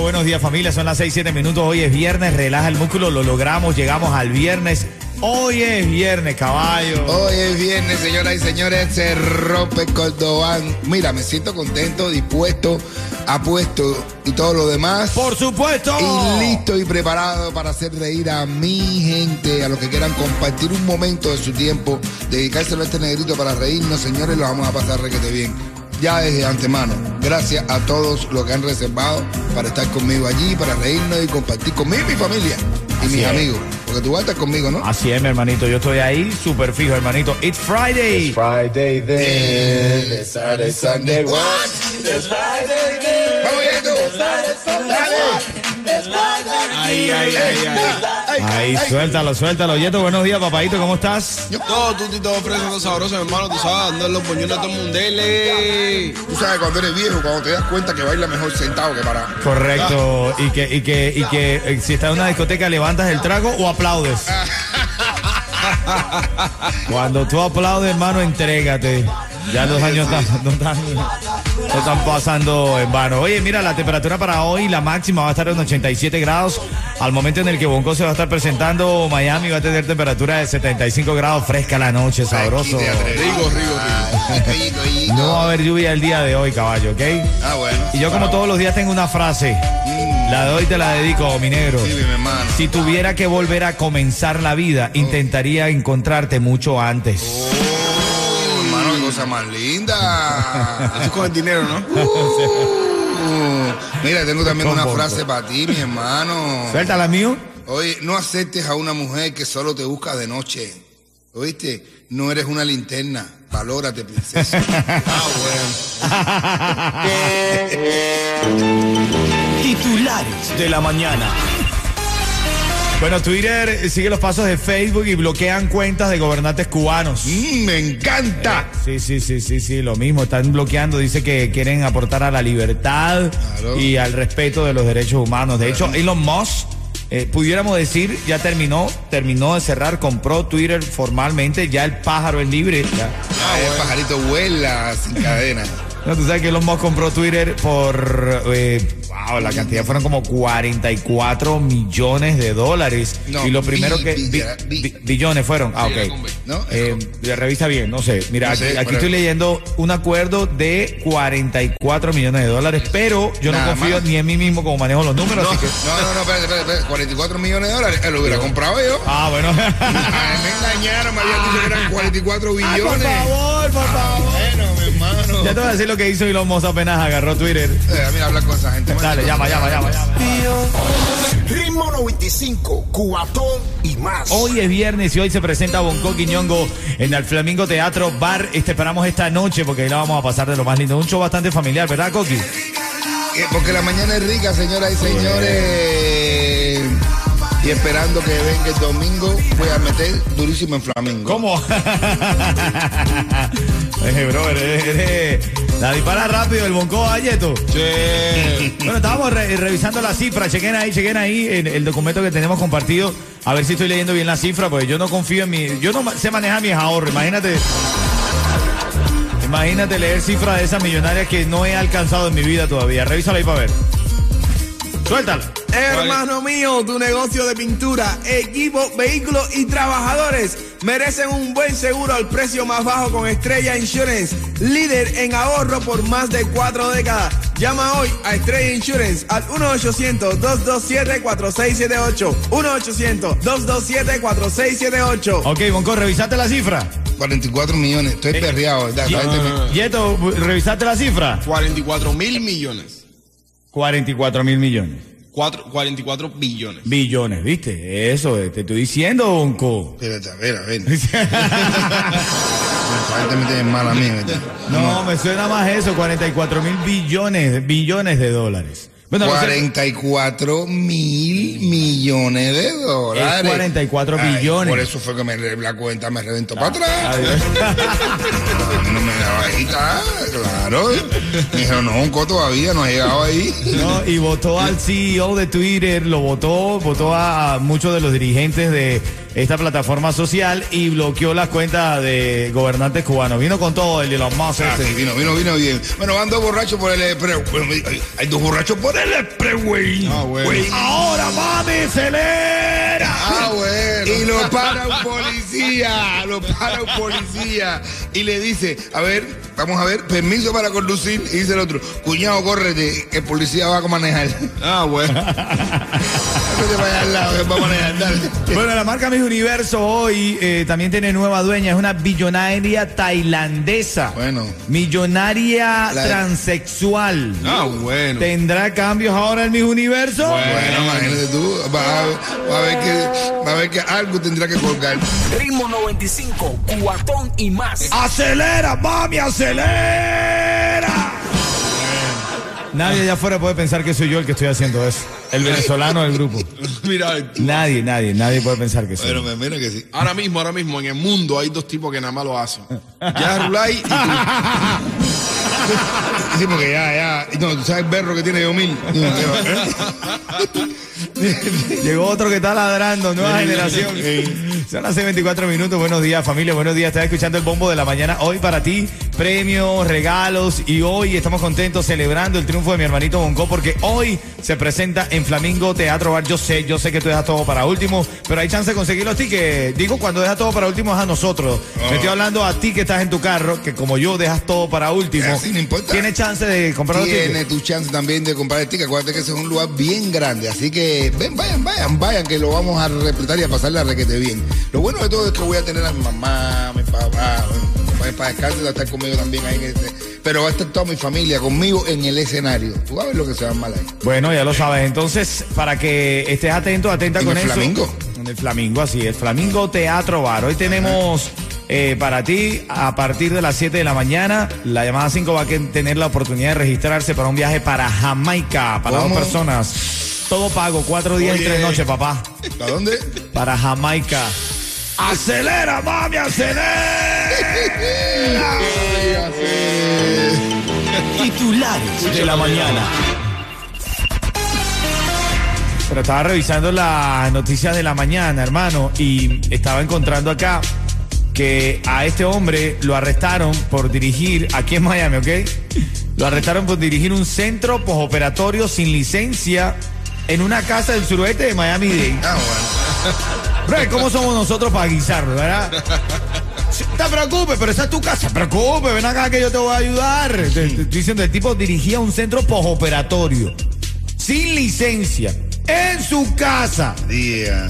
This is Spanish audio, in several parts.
buenos días familia, son las 6, 7 minutos, hoy es viernes, relaja el músculo, lo logramos, llegamos al viernes. Hoy es viernes, caballo. Hoy es viernes, señoras y señores, se rompe Cordobán. Mira, me siento contento, dispuesto, apuesto y todo lo demás. Por supuesto. Y listo y preparado para hacer reír a mi gente, a los que quieran compartir un momento de su tiempo, dedicárselo a este negrito para reírnos, señores, lo vamos a pasar requete bien. Ya desde antemano, gracias a todos los que han reservado para estar conmigo allí, para reírnos y compartir conmigo y mi familia y Así mis es. amigos. Porque tú vas a estar conmigo, ¿no? Así es, mi hermanito, yo estoy ahí, súper fijo, hermanito. It's Friday. Friday then, it's Saturday, Sunday, what? Vamos, Yeto. Dale. Ay, ay, ay, ay. Ahí, suéltalo, suéltalo. Yeto, buenos días, papadito, ¿cómo estás? Todo tú y todo fresco, sabroso, hermano, tú sabes, dando los puñones a todo el mundo. Dele. Tú sabes cuando eres viejo, cuando te das cuenta que baila mejor sentado que parado. Correcto. Y que, y que, y que eh, si estás en una discoteca, levantas el trago o aplaudes. Cuando tú aplaudes, hermano, entrégate. Ya los años están- no, están, no están pasando en vano. Oye, mira, la temperatura para hoy, la máxima va a estar en 87 grados. Al momento en el que Bonco se va a estar presentando, Miami va a tener temperatura de 75 grados, fresca la noche, sabroso. No va a haber lluvia el día de hoy, caballo, ¿ok? Ah, bueno. Y yo como todos los días tengo una frase. La de hoy te la dedico, mi negro. Sí, mi hermano. Si tuviera que volver a comenzar la vida, intentaría encontrarte mucho antes. Cosa más linda. Eso es con el dinero, ¿no? Uh, mira, tengo también una frase para ti, mi hermano. Suéltala, mío. Oye, no aceptes a una mujer que solo te busca de noche. ¿Oíste? No eres una linterna. Valórate, princesa. Ah, Titulares de la mañana. Bueno, Twitter sigue los pasos de Facebook y bloquean cuentas de gobernantes cubanos. Mm, me encanta. Sí, sí, sí, sí, sí, lo mismo. Están bloqueando, dice que quieren aportar a la libertad Claro. y al respeto de los derechos humanos. De hecho, Elon Musk, eh, pudiéramos decir, ya terminó, terminó de cerrar, compró Twitter formalmente, ya el pájaro es libre. ya. Ah, el pajarito vuela sin cadena. No, tú sabes que Elon Musk compró Twitter por, eh, wow, la cantidad fueron como 44 millones de dólares. No, y lo primero bi- que, bi- bi- bi- bi- billones fueron. Ah, ok. ¿No? Eh, revisa bien, no sé. Mira, No aquí, sé, aquí pero- estoy leyendo un acuerdo de 44 millones de dólares, pero yo no confío más. ni en mí mismo como manejo los números, No, así que... no, no, no, espérate, espérate, espérate. 44 millones de dólares. Él lo hubiera comprado yo. Ah, bueno. Ay, me engañaron, me habían dicho que eran 44 Ay, billones. por favor, por favor. Bueno, Ya te voy a decir lo que hizo Elon Musk apenas agarró Twitter. Eh, mira, hablar con esa gente. Dale, llama, llama, llama, llama. Ritmo 95, cuatón y más. Hoy es viernes y hoy se presenta Bonco Quiñongo en el Flamingo Teatro Bar. Este esperamos esta noche porque ahí la vamos a pasar de lo más lindo. Un show bastante familiar, ¿verdad, Coqui? Eh, Porque la mañana es rica, señoras y señores. Y esperando que venga el domingo, voy a meter durísimo en Flamingo. ¿Cómo? Eje, bro, eres, eres- La dispara rápido el Bonco Ayeto. Che. Bueno, estábamos re- revisando la cifra. Chequen ahí, chequen ahí en el documento que tenemos compartido. A ver si estoy leyendo bien la cifra, porque yo no confío en mi. Yo no sé manejar mis ahorros. Imagínate. Imagínate leer cifras de esas millonarias que no he alcanzado en mi vida todavía. Revísala ahí para ver. Suéltala. Hermano mío, tu negocio de pintura, equipo, vehículos y trabajadores merecen un buen seguro al precio más bajo con Estrella Insurance, líder en ahorro por más de cuatro décadas. Llama hoy a Estrella Insurance al 1-800-227-4678. 1-800-227-4678. Ok, Bonco, ¿revisaste la cifra? 44 millones. Eh, Estoy perreado, gente me- Yeto, ¿revisaste la cifra? 44 mil millones. 44 mil millones. Cuatro- 44 billones. Billones, ¿viste? Eso, eh, te estoy diciendo, Bonco. Espérate, a ver, a ver. Me mal a mí. No, me suena más eso, 44 mil billones, billones de dólares. Bueno, no sé. 44 mil millones de dólares. Es 44 Ay, billones. Por eso fue que me, la cuenta me reventó para Ah, atrás. No me daba ahí, claro. Me dijeron, no, un todavía no ha llegado ahí. No, y votó al CEO de Twitter, lo votó, votó a muchos de los dirigentes de esta plataforma social y bloqueó las cuentas de gobernantes cubanos. Vino con todo el Elon Musk Ah, ese. sí, vino, vino, vino bien. Bueno, van dos borrachos por el. Bueno, hay, dos borrachos por el expressway. Ah, bueno. Güey. Ahora, mami, acelera. Ah, bueno. Y lo para un policía, lo para un policía y le dice, a ver, vamos a ver, permiso para conducir. Y dice el otro, cuñado, córrete, que el policía va a manejar. Ah, bueno. No te vayas al lado, que va a manejar, dale. Bueno, la marca Miss Universo hoy eh, también tiene nueva dueña, es una billonaria tailandesa. Bueno. Millonaria La- transexual. Ah, bueno. ¿Tendrá cambios ahora en Miss Universo? Bueno, imagínate tú, va a, va a ver que, va a ver que algo tendrá que colgar. Ritmo 95, cuatón y más. ¡Acelera, mami, acelera! Nadie allá afuera puede pensar que soy yo el que estoy haciendo eso. El venezolano del grupo. Mira. Nadie, nadie, nadie puede pensar que soy Pero me mira que sí. ahora mismo, ahora mismo, en el mundo hay dos tipos que nada más lo hacen. Ya Rulay y tú. Sí, porque ya, ya. No, tú sabes el berro que tiene Yomil. Llegó otro que está ladrando, nueva generación. Son las 24 minutos. Buenos días, familia. Buenos días. Estás escuchando el bombo de la mañana. Hoy para ti, premios, regalos. Y hoy estamos contentos celebrando el triunfo de mi hermanito Bonco porque hoy se presenta en Flamingo Teatro Bar. Yo sé, yo sé que tú dejas todo para último, pero hay chance de conseguir los tickets. Digo, cuando dejas todo para último es a nosotros. Me estoy hablando a ti que estás en tu carro, que como yo dejas todo para último. Así no importa. Tienes chance de comprar los tickets. Tiene tu chance también de comprar el ticket. Acuérdate que ese es un lugar bien grande. Así que ven, vayan, vayan, vayan, que lo vamos a repletar y a pasarle a requete bien. Lo bueno de todo es que voy a tener a mi mamá, a mi papá, para, para descansar, va a estar conmigo también ahí en este. Pero va a estar toda mi familia conmigo en el escenario. Tú a ver lo que se va a mal ahí. Bueno, ya lo sabes. Entonces, para que estés atento, atenta ¿En con el eso. Flamingo? En el Flamingo, así es. Flamingo Teatro Bar. Hoy tenemos eh, para ti, a partir de las 7 de la mañana, la llamada 5 va a tener la oportunidad de registrarse para un viaje para Jamaica, para ¿Cómo? dos personas. Todo pago, cuatro días y tres noches, papá. ¿Para dónde? Para Jamaica. ¡Acelera, mami, acelera! Titulares de la mañana. Pero estaba revisando las noticias de la mañana, hermano, y estaba encontrando acá que a este hombre lo arrestaron por dirigir, aquí en Miami, ¿ok? Lo arrestaron por dirigir un centro postoperatorio sin licencia en una casa del suroeste de Miami-Dade. Ah, bueno. Bro, ¿cómo somos nosotros para guisarlo, verdad? Sí, Te preocupes, pero esa es tu casa. Preocupe, ven acá que yo te voy a ayudar. Te- te estoy diciendo, el tipo dirigía un centro postoperatorio sin licencia en su casa. Día.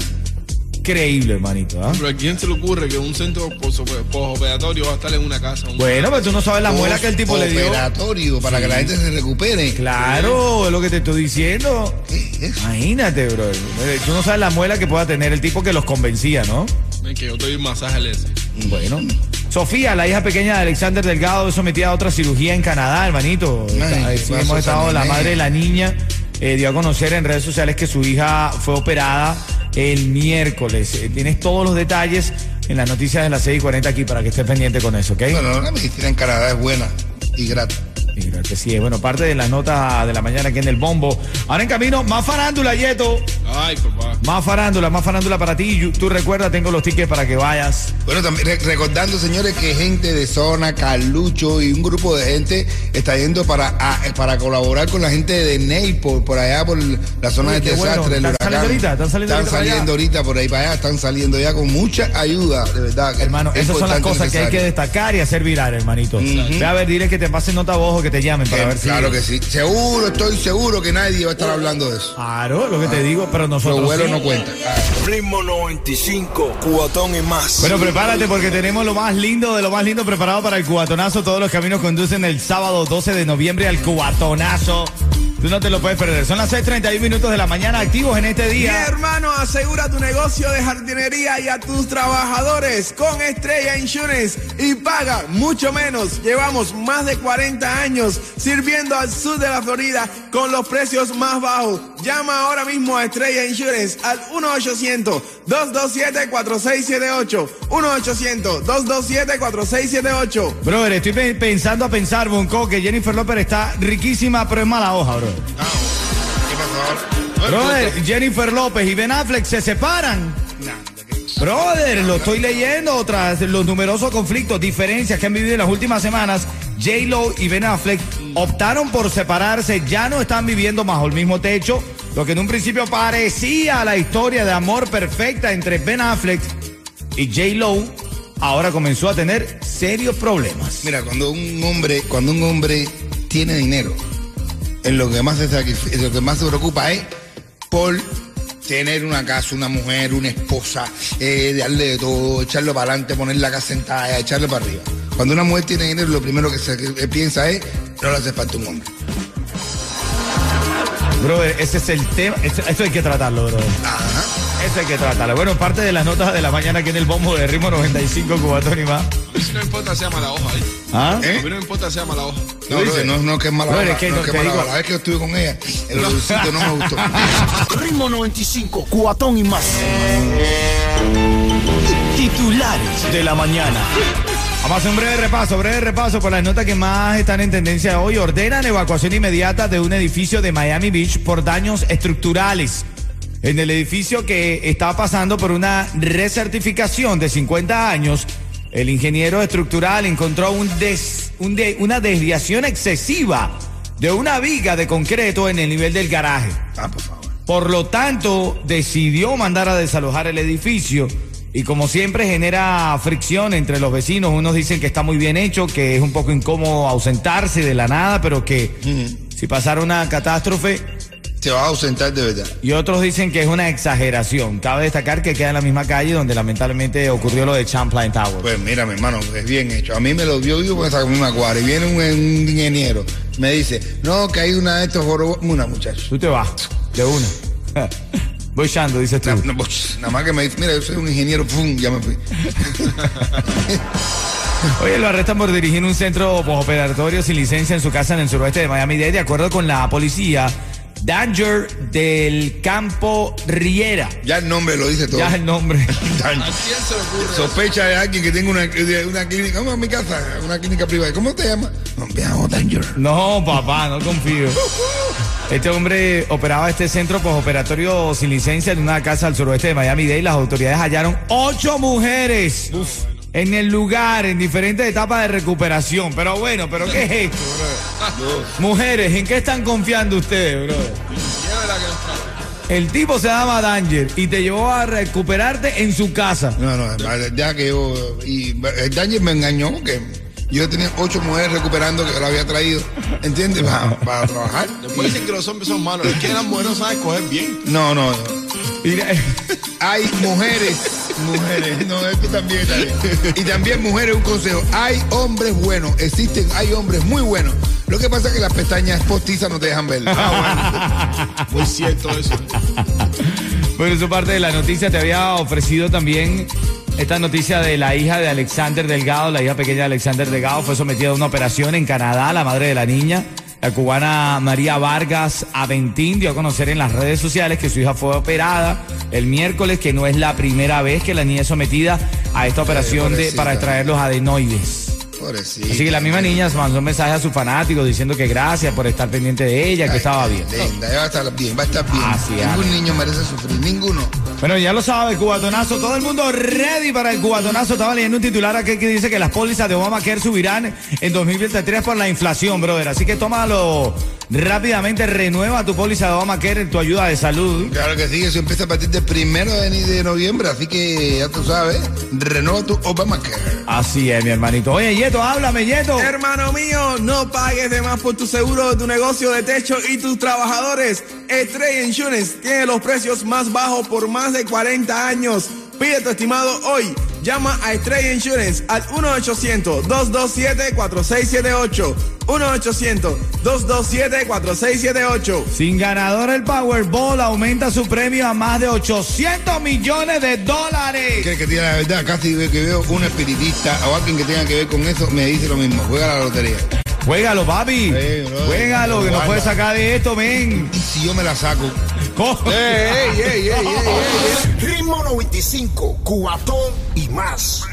Increíble, hermanito. ¿ah? Pero ¿a quién se le ocurre que un centro postoperatorio va a estar en una casa? Un- Bueno, pero tú no sabes la muela que el tipo le dio. Operatorio para que la gente se recupere. Claro, es lo que te estoy diciendo. Imagínate, bro. Eh, Tú no sabes la muela que pueda tener el tipo que los convencía, ¿no? Que yo te doy un masaje ese. Bueno. Sofía, la hija pequeña de Alexander Delgado, es sometida a otra cirugía en Canadá, hermanito. Ay, Está- ¿qué sí, hemos estado, la madre de la niña eh, dio a conocer en redes sociales que su hija fue operada el miércoles. Eh, tienes todos los detalles en las noticias de las 6 y 40 aquí para que estés pendiente con eso, ¿ok? Bueno, la medicina en Canadá es buena y gratis. Y creo que sí, es bueno, parte de las notas de la mañana aquí en el bombo. Ahora en camino, más farándula, Yeto. Ay, papá. Más farándula, más farándula para ti. Tú recuerda, tengo los tickets para que vayas. Bueno, también re- recordando, señores, que gente de zona, Carlucho y un grupo de gente está yendo para, a- para colaborar con la gente de Naples, por allá, por la zona Uy, de desastre, bueno. ¿Están saliendo ahorita? ¿Están saliendo ahorita saliendo por ahí para allá, están saliendo ya con mucha ayuda, de verdad. Hermano, es esas son las cosas que hay que destacar y hacer viral, hermanito. Ve a ver, dile que te pasen nota a vos que te llamen para ver si. claro que sí. Seguro, estoy seguro que nadie va a estar hablando de eso. Claro, lo que te digo, pero Los nosotros. vuelos sí. no cuentan. Ah, Ritmo 95, cuatón y más. Bueno, prepárate porque tenemos lo más lindo de lo más lindo preparado para el cubatonazo. Todos los caminos conducen el sábado 12 de noviembre al cubatonazo. Tú no te lo puedes perder. Son las 6:31 minutos de la mañana activos en este Mi día. hermano, asegura tu negocio de jardinería y a tus trabajadores con Estrella Insurance y paga mucho menos. Llevamos más de 40 años sirviendo al sur de la Florida con los precios más bajos. Llama ahora mismo a Estrella Insurance al 1-800-227-4678. 1-800-227-4678. Brother, estoy pe- pensando a pensar, Bonco, que Jennifer López está riquísima, pero es mala hoja, bro. ¿Qué pasó ahora? Brother, Jennifer López y Ben Affleck se separan. Brother, lo estoy leyendo tras los numerosos conflictos, diferencias que han vivido en las últimas semanas. J-Lo y Ben Affleck optaron por separarse, ya no están viviendo bajo el mismo techo, lo que en un principio parecía la historia de amor perfecta entre Ben Affleck y J-Lo, ahora comenzó a tener serios problemas. Mira, cuando un hombre, cuando un hombre tiene dinero, en lo que más se en lo que más se preocupa es por tener una casa, una mujer, una esposa, eh, darle de todo, echarlo para adelante, poner la casa sentada, echarle para arriba. Cuando una mujer tiene dinero, lo primero que se que piensa es, no le hace falta un hombre. Brother, ese es el tema, eso, eso hay que tratarlo, brother. Ajá. Eso hay que tratarlo. Bueno, parte de las notas de la mañana aquí en el bombo de ritmo 95 Cubatón y más. No importa sea mala hoja ahí. ¿Ah? ¿Eh? A mí no me importa sea mala hoja. No, no, no, que es mala hora, es que no, no que mala hora. La vez que yo estuve con ella, el olorcito no me gustó. Ritmo 95, cuatón y más. Titulares de la mañana. Vamos a hacer un breve repaso, breve repaso por las notas que más están en tendencia hoy. Ordenan evacuación inmediata de un edificio de Miami Beach por daños estructurales. En el edificio que está pasando por una recertificación de 50 años, el ingeniero estructural encontró un des- un de- una desviación excesiva de una viga de concreto en el nivel del garaje. Ah, por favor. Por lo tanto, decidió mandar a desalojar el edificio y como siempre genera fricción entre los vecinos. Unos dicen que está muy bien hecho, que es un poco incómodo ausentarse de la nada, pero que si pasara una catástrofe Te vas a ausentar de verdad. y otros dicen que es una exageración. Cabe destacar que queda en la misma calle donde lamentablemente ocurrió lo de Champlain Tower. Pues mira, mi hermano, es bien hecho. A mí me lo vio vivo con esa misma cuadra. Y viene un, un ingeniero, me dice, no, que hay una de estos jorobos. Una muchacha. Tú te vas de una. Voy echando, dices tú. No, pues, nada más que me dice, mira, yo soy un ingeniero, pum, ya me fui. Oye, lo arrestan por dirigir un centro postoperatorio sin licencia en su casa en el suroeste de Miami-Dade. De acuerdo con la policía, Danger del Campo Riera. Ya el nombre lo dice todo. Ya es el nombre. ¿A quién se le ocurre? Sospecha de alguien que tenga una, una clínica, vamos a mi casa, una clínica privada. ¿Cómo te llamas? No, me llamo Danger. No, papá, no confío. Este hombre operaba este centro postoperatorio sin licencia en una casa al suroeste de Miami-Dade. Las autoridades hallaron ocho mujeres en el lugar, en diferentes etapas de recuperación. Pero bueno, ¿pero qué es esto? Mujeres, ¿en qué están confiando ustedes, trae. El tipo se llama Danger y te llevó a recuperarte en su casa. No, no, ya que yo. Y el Danger me engañó, que yo tenía ocho mujeres recuperando que la había traído, ¿entiendes? Para, para trabajar. Después dicen que los hombres son malos. Es que las mujeres no saben coger bien. No, no, no. Mira, Hay mujeres, mujeres, no, es que también. Y también mujeres, un consejo, hay hombres buenos, existen, hay hombres muy buenos. Lo que pasa es que las pestañas postizas no te dejan ver. Ah, Muy cierto eso. Bueno, eso parte de la noticia. Te había ofrecido también esta noticia de la hija de Alexander Delgado, la hija pequeña de Alexander Delgado, fue sometida a una operación en Canadá, la madre de la niña. La cubana María Vargas Aventín dio a conocer en las redes sociales que su hija fue operada el miércoles, que no es la primera vez que la niña es sometida a esta operación de, para extraer los adenoides. Pobrecita. Así que la misma niña se mandó un mensaje a sus fanáticos diciendo que gracias por estar pendiente de ella, que estaba bien. Linda, ella va a estar bien, va a estar bien. Así es. Ningún niño merece sufrir, ninguno. Bueno, ya lo sabe, cubatonazo. Todo el mundo ready para el cubatonazo. Estaba leyendo un titular aquí que dice que las pólizas de Obamacare subirán en 2023 por la inflación, brother. Así que tómalo rápidamente, renueva tu póliza de Obamacare en tu ayuda de salud. Claro que sí, eso empieza a partir del primero de, de noviembre, así que ya tú sabes, renueva tu Obamacare. Así es, mi hermanito. Oye, Yeto, háblame, Yeto. Hermano mío, no pagues de más por tu seguro de tu negocio de techo y tus trabajadores. Estrella Insurance tiene los precios más bajos por más de 40 años. Pide tu estimado hoy. llama a Estrella Insurance al 1-800-227-4678. 1-800-227-4678. Sin ganador el Powerball aumenta su premio a más de 800 millones de dólares. Que, que tiene la verdad, casi que veo un espiritista o alguien que tenga que ver con eso, me dice lo mismo. Juega la lotería. Juégalo, papi. Sí, bro. Juégalo, que nos Guarda. puedes sacar de esto, men. Y si yo me la saco. Ritmo 95, cuatón y más.